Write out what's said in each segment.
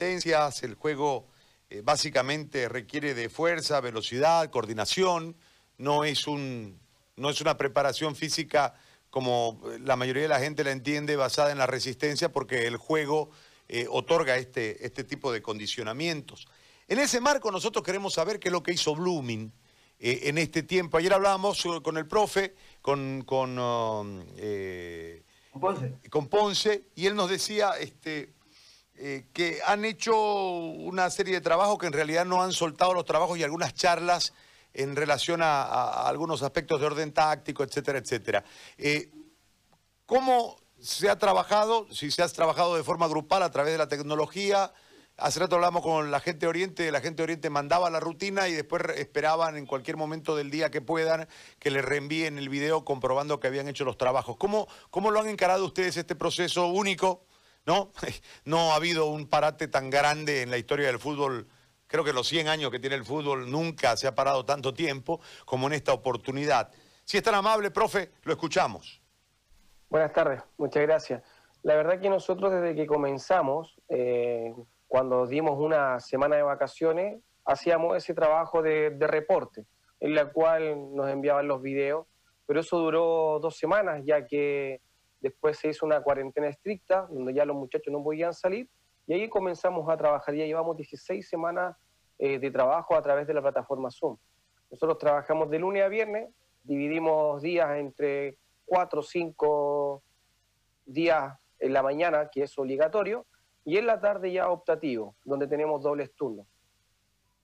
el juego eh, básicamente requiere de fuerza, velocidad, coordinación, no es, un, no es una preparación física como la mayoría de la gente la entiende basada en la resistencia porque el juego eh, otorga este, este tipo de condicionamientos. En ese marco nosotros queremos saber qué es lo que hizo Blooming eh, en este tiempo. Ayer hablábamos con el profe, con, con, um, Ponce. con Ponce, y él nos decía este, eh, que han hecho una serie de trabajos que en realidad no han soltado los trabajos y algunas charlas en relación a, algunos aspectos de orden táctico, etcétera, etcétera. Eh, ¿Cómo se ha trabajado? Si se ha trabajado de forma grupal a través de la tecnología. Hace rato hablamos con la gente de Oriente, la gente de Oriente mandaba la rutina y después esperaban en cualquier momento del día que puedan que les reenvíen el video comprobando que habían hecho los trabajos. ¿Cómo, cómo lo han encarado ustedes este proceso único? ¿No? No ha habido un parate tan grande en la historia del fútbol. Creo que los 100 años que tiene el fútbol nunca se ha parado tanto tiempo como en esta oportunidad. Si es tan amable, profe, lo escuchamos. Buenas tardes, muchas gracias. La verdad que nosotros desde que comenzamos, eh, cuando dimos una semana de vacaciones, hacíamos ese trabajo de, de reporte, en la cual nos enviaban los videos, pero eso duró dos semanas, ya que Después se hizo una cuarentena estricta, donde ya los muchachos no podían salir, y ahí comenzamos a trabajar. Ya llevamos 16 semanas eh, de trabajo a través de la plataforma Zoom. Nosotros trabajamos de lunes a viernes, dividimos días entre 4 o 5 días en la mañana, que es obligatorio, y en la tarde ya optativo, donde tenemos dobles turnos.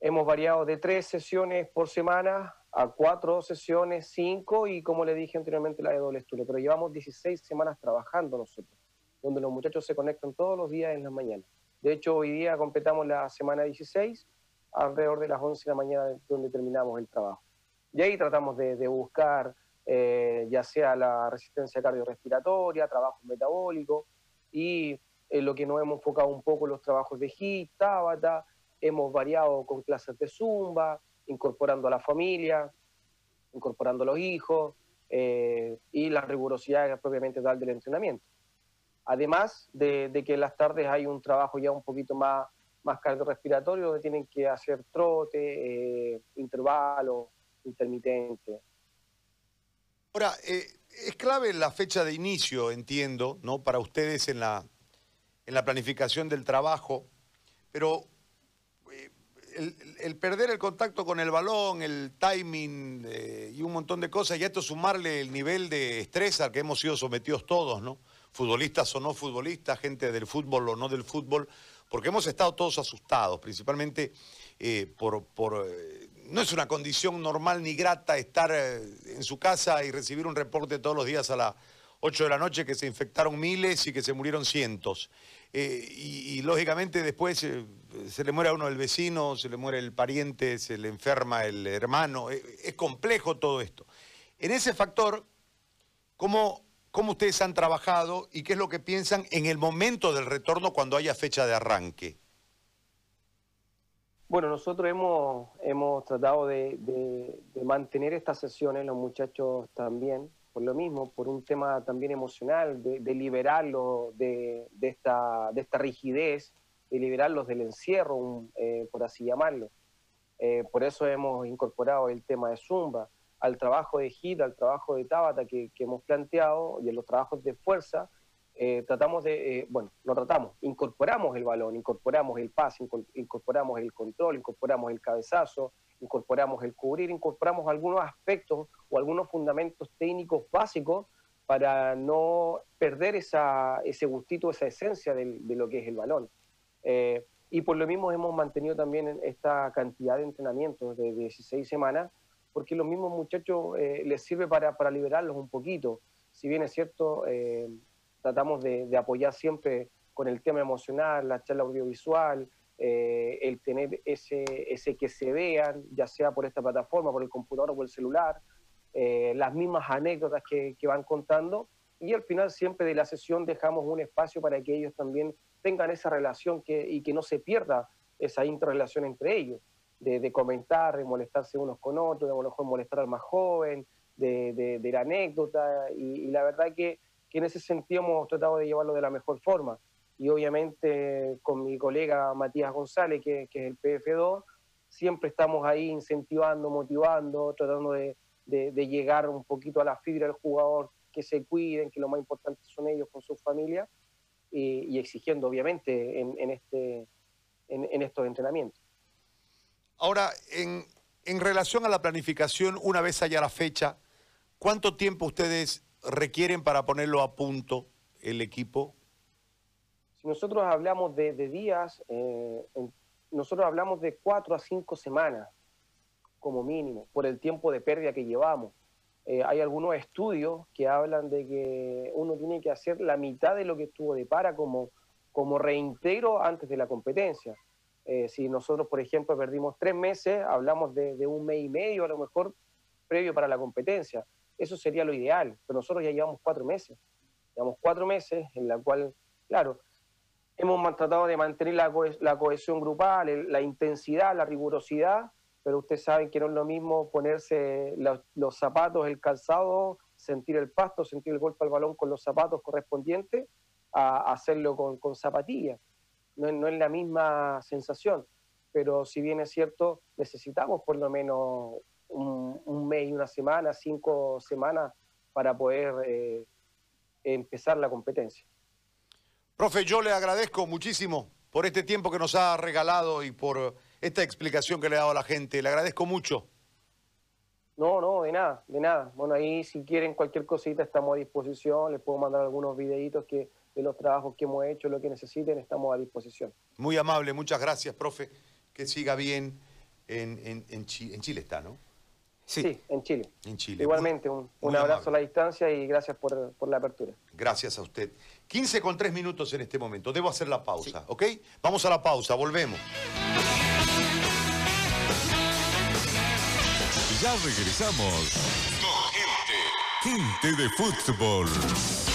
Hemos variado de tres sesiones por semana a cuatro sesiones, cinco y como le dije anteriormente la de doble estudio, pero llevamos 16 semanas trabajando nosotros, donde los muchachos se conectan todos los días en las mañanas. De hecho, hoy día completamos la semana 16 alrededor de las 11 de la mañana donde terminamos el trabajo. Y ahí tratamos de, buscar eh, ya sea la resistencia cardiorrespiratoria, trabajo metabólico y en lo que nos hemos enfocado un poco los trabajos de HIT, Tabata, hemos variado con clases de Zumba, incorporando a la familia, incorporando a los hijos eh, y la rigurosidad propiamente tal del entrenamiento. Además de, que en las tardes hay un trabajo ya un poquito más, más cardiorrespiratorio, donde tienen que hacer trote, eh, intervalos, intermitente. Ahora, eh, es clave la fecha de inicio, entiendo, ¿no? Para ustedes en la, en la planificación del trabajo, pero el, perder el contacto con el balón, el timing eh, y un montón de cosas, y esto sumarle el nivel de estrés al que hemos sido sometidos todos, ¿no? Futbolistas o no futbolistas, gente del fútbol o no del fútbol, porque hemos estado todos asustados, principalmente eh, por... por eh, no es una condición normal ni grata estar en su casa y recibir un reporte todos los días a las 8 de la noche que se infectaron miles y que se murieron cientos. Eh, y, lógicamente después eh, se le muere a uno el vecino, se le muere el pariente, se le enferma el hermano. Eh, es complejo todo esto. En ese factor, ¿cómo, ¿cómo ustedes han trabajado y qué es lo que piensan en el momento del retorno cuando haya fecha de arranque? Bueno, nosotros hemos, hemos tratado de, de mantener estas sesiones, los muchachos también, por lo mismo, por un tema también emocional, de, liberarlos de, esta, de esta rigidez, de liberarlos del encierro, eh, por así llamarlo. Eh, por eso hemos incorporado el tema de Zumba, al trabajo de HIT, al trabajo de Tabata que, hemos planteado y en los trabajos de fuerza, eh, tratamos de, bueno, no tratamos, incorporamos el balón, incorporamos el pase, incorporamos el control, incorporamos el cabezazo, incorporamos el cubrir, incorporamos algunos aspectos o algunos fundamentos técnicos básicos para no perder esa, ese gustito, esa esencia de, lo que es el balón. Eh, y por lo mismo hemos mantenido también esta cantidad de entrenamientos de 16 semanas, porque los mismos muchachos eh, les sirve para, para, liberarlos un poquito. Si bien es cierto, eh, tratamos de, de, apoyar siempre con el tema emocional, la charla audiovisual, eh, el tener ese, ese que se vean, ya sea por esta plataforma, por el computador o por el celular, eh, las mismas anécdotas que, van contando y al final siempre de la sesión dejamos un espacio para que ellos también tengan esa relación que, y que no se pierda esa interrelación entre ellos, de, comentar, de molestarse unos con otros, de a lo mejor molestar al más joven, de, la anécdota y, la verdad que, que, en ese sentido hemos tratado de llevarlo de la mejor forma. Y obviamente con mi colega Matías González, que, que es el PF2, siempre estamos ahí incentivando, motivando, tratando de, de, llegar un poquito a la fibra del jugador, que se cuiden, que lo más importante son ellos con su familia, y, exigiendo obviamente en, este, en, estos entrenamientos. Ahora, en, en relación a la planificación, una vez haya la fecha, ¿cuánto tiempo ustedes requieren para ponerlo a punto el equipo? Nosotros hablamos de, de días, eh, nosotros hablamos de cuatro a cinco semanas como mínimo, por el tiempo de pérdida que llevamos. Eh, hay algunos estudios que hablan de que uno tiene que hacer la mitad de lo que estuvo de para como, como reintegro antes de la competencia. Eh, si nosotros, por ejemplo, perdimos tres meses, hablamos de, de, un mes y medio, a lo mejor previo para la competencia. Eso sería lo ideal, pero nosotros ya llevamos cuatro meses. Llevamos cuatro meses en la cual, claro, hemos tratado de mantener la, la cohesión grupal, la intensidad, la rigurosidad, pero ustedes saben que no es lo mismo ponerse los, zapatos, el calzado, sentir el pasto, sentir el golpe al balón con los zapatos correspondientes, a, hacerlo con, zapatillas. No, no, es la misma sensación, pero si bien es cierto, necesitamos por lo menos un, mes y una semana, cinco semanas para poder eh, empezar la competencia. Profe, yo le agradezco muchísimo por este tiempo que nos ha regalado y por esta explicación que le ha dado a la gente. Le agradezco mucho. No, no, de nada, de nada. Bueno, ahí si quieren cualquier cosita estamos a disposición, les puedo mandar algunos videitos que, de los trabajos que hemos hecho, lo que necesiten, estamos a disposición. Muy amable, muchas gracias, profe. Que siga bien en, en, Chile está, ¿no? Sí. en Chile. En Chile. Igualmente, un, abrazo a la distancia y gracias por, por, la apertura. Gracias a usted. 15 con 3 minutos en este momento. Debo hacer la pausa, ¿ok? Vamos a la pausa, volvemos. Ya regresamos. Gente. Gente de fútbol.